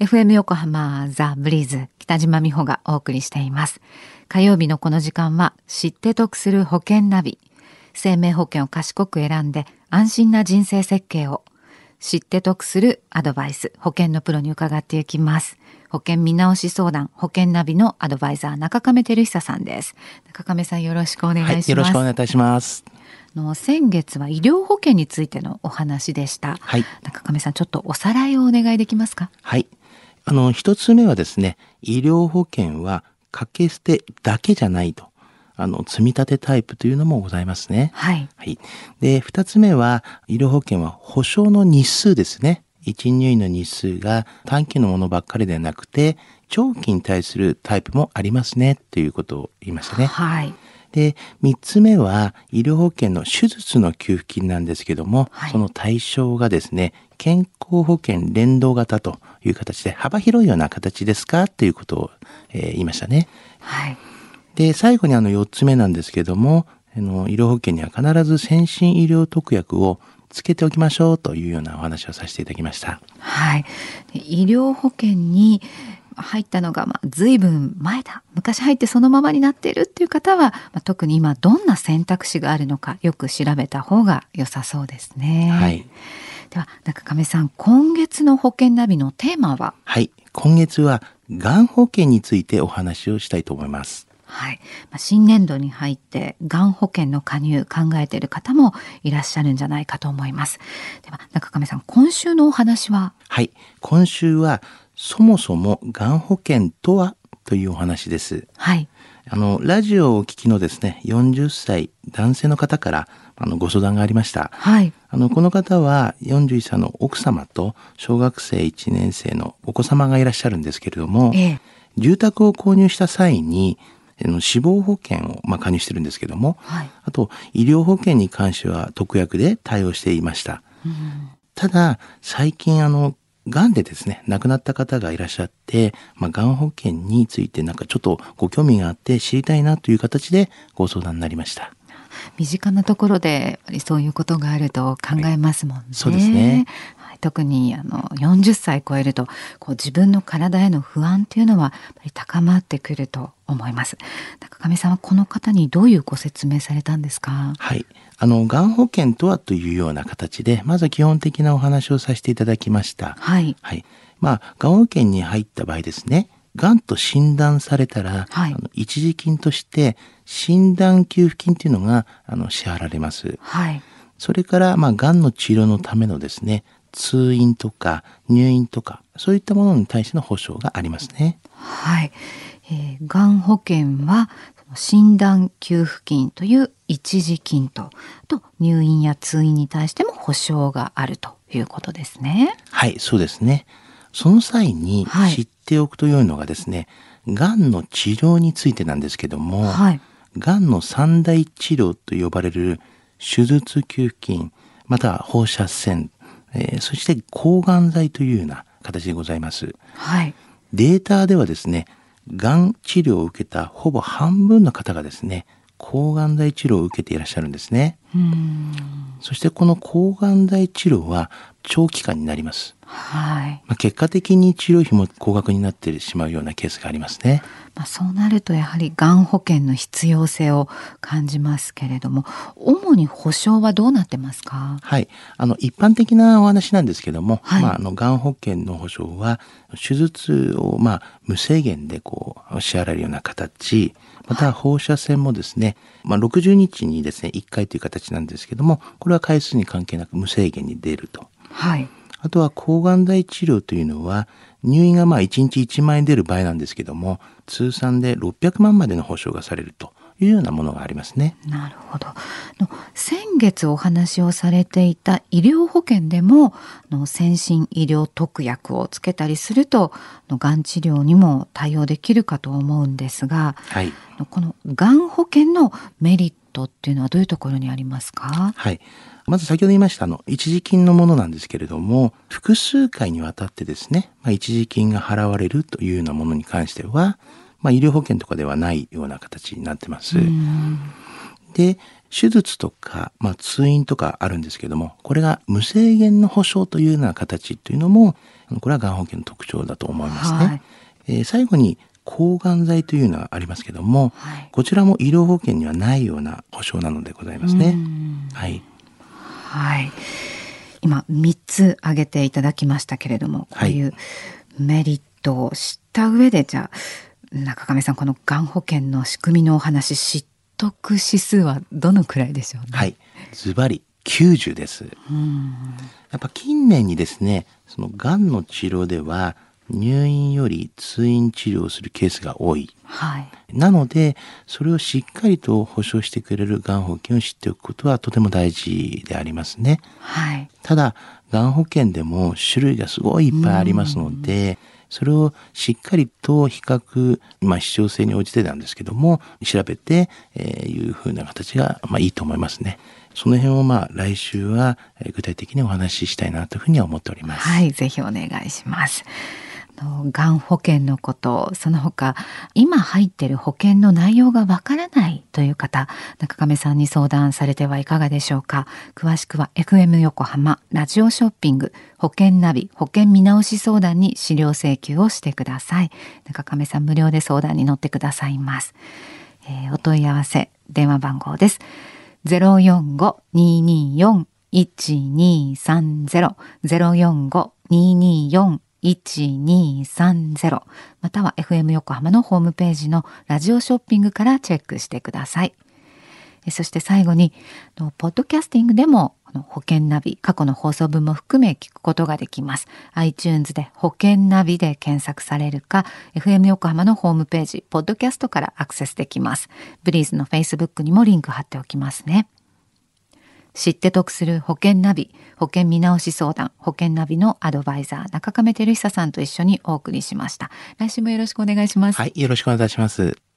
FM 横浜ザ・ブリーズ北島美穂がお送りしています火曜日のこの時間は知って得する保険ナビ生命保険を賢く選んで安心な人生設計を知って得するアドバイス保険のプロに伺っていきます保険見直し相談保険ナビのアドバイザー中亀照久さんです中亀さんよろしくお願いします、はい、よろしくお願いいたしますの先月は医療保険についてのお話でした。はい。中亀さん、ちょっとおさらいをお願いできますか？はい。あの、一つ目はですね、医療保険は掛け捨てだけじゃないと。あの、積み立てタイプというのもございますね。はい。はい。で、二つ目は、医療保険は保証の日数ですね。一入院の日数が短期のものばっかりではなくて、長期に対するタイプもありますね、ということを言いましたね。はい。で、三つ目は医療保険の手術の給付金なんですけども、はい、その対象がですね、健康保険連動型という形で幅広いような形ですか？ということを、えー、言いましたね。はい。で、最後にあの四つ目なんですけども、あの医療保険には必ず先進医療特約をつけておきましょうというようなお話をさせていただきました。はい。医療保険に入ったのが、まあ、随分前だ昔入ってそのままになっているっていう方は、まあ、特に今どんな選択肢があるのかよく調べた方が良さそうですね。はい、では中亀さん今月の保険ナビのテーマは？はい今月はがん保険についてお話をしたいと思います。はい。まあ、新年度に入って、がん保険の加入考えている方もいらっしゃるんじゃないかと思います。では、中亀さん、今週のお話は？はい。今週は、そもそもがん保険とは？というお話です。はい。あの、ラジオをお聞きのですね、40歳男性の方からあのご相談がありました。はい。あの、この方は41歳の奥様と小学生1年生のお子様がいらっしゃるんですけれども、ええ、住宅を購入した際に、の死亡保険を、まあ、加入してるんですけども、はい、あと医療保険に関しては特約で対応していました。うん、ただ最近あのがんでですね、亡くなった方がいらっしゃって、まあ、がん保険についてなんかちょっとご興味があって知りたいなという形でご相談になりました。身近なところでそういうことがあると考えますもんね。はい、そうですね。特にあの40歳超えるとこう自分の体への不安っていうのはやっぱり高まってくると思います。中上さんはこの方にどういうご説明されたんですか？はい、あの、がん保険とはというような形で、まずは基本的なお話をさせていただきました。はい。はい。まあ、がん保険に入った場合ですね、がんと診断されたら、はい、あの一時金として診断給付金というのがあの支払われます。はい。それから、まあ、がんの治療のためのですね、通院とか入院とか、そういったものに対しての保障がありますね。はい。えー、がん保険は診断給付金という一時金とと入院や通院に対しても保証があるということですね。はいそうですね。その際に知っておくと良いのがですね、はい、がんの治療についてなんですけども、はい、がんの三大治療と呼ばれる手術給付金または放射線、えー、そして抗がん剤というような形でございます。はい、データではですねがん治療を受けたほぼ半分の方がですね抗がん剤治療を受けていらっしゃるんですね。そしてこの抗がん剤治療は長期間になります。はい。まあ、結果的に治療費も高額になってしまうようなケースがありますね。まあ、そうなるとやはりがん保険の必要性を感じますけれども、主に保証はどうなってますか？はい。あの一般的なお話なんですけども、はい、まああのがん保険の保証は手術をまあ無制限でこう支払えるような形。また放射線もですね、まあ、60日にですね1回という形なんですけどもこれは回数に関係なく無制限に出ると。はい、あとは抗がん剤治療というのは入院がまあ1日1万円出る場合なんですけども通算で600万までの保証がされるというようなものがありますね。なるほど。先月お話をされていた医療保険でもの先進医療特約をつけたりするとのがん治療にも対応できるかと思うんですが、はい、このがん保険のメリットっていうのはどういうところにありますか？はい。まず先ほど言いましたあの一時金のものなんですけれども複数回にわたってですね、まあ、一時金が払われるというようなものに関してはまあ、医療保険とかではないような形になってます。で、手術とか、まあ、通院とかあるんですけども、これが無制限の保障というような形というのも、これはがん保険の特徴だと思いますね。はい、えー、最後に、抗がん剤というのはありますけども、はい、こちらも医療保険にはないような保障なのでございますね。はい。はい。今3つ挙げていただきましたけれども、こういうメリットを知った上で、じゃあ、中亀さん、このがん保険の仕組みのお話、知得指数はどのくらいでしょうね？はい。ズバリ90です。やっぱ近年にですね、そのがんの治療では、入院より通院治療をするケースが多い。はい、なので、それをしっかりと保証してくれるがん保険を知っておくことはとても大事でありますね。はい、ただ、がん保険でも種類がすごいいっぱいありますので、それをしっかりと比較、まあ、必要性に応じてなんですけども、調べて、えー、いうふうな形が、まあ、いいと思いますね。その辺をまあ来週は具体的にお話ししたいなというふうには思っております。はい、ぜひお願いします。がん保険のことその他今入っている保険の内容がわからないという方中亀さんに相談されてはいかがでしょうか？詳しくは FM 横浜ラジオショッピング保険ナビ保険見直し相談に資料請求をしてください。中亀さん無料で相談に乗ってくださいます、えー、お問い合わせ電話番号です。045-224 1230 045-224 1230または FM 横浜のホームページのラジオショッピングからチェックしてください。そして最後に、ポッドキャスティングでも保険ナビ、過去の放送分も含め聞くことができます。iTunes で保険ナビで検索されるか、FM 横浜のホームページ、ポッドキャストからアクセスできます。ブリーズの Facebook にもリンク貼っておきますね。知って得する保険ナビ、保険見直し相談、保険ナビのアドバイザー、中亀照久さんと一緒にお送りしました。来週もよろしくお願いします。はい、よろしくお願いします。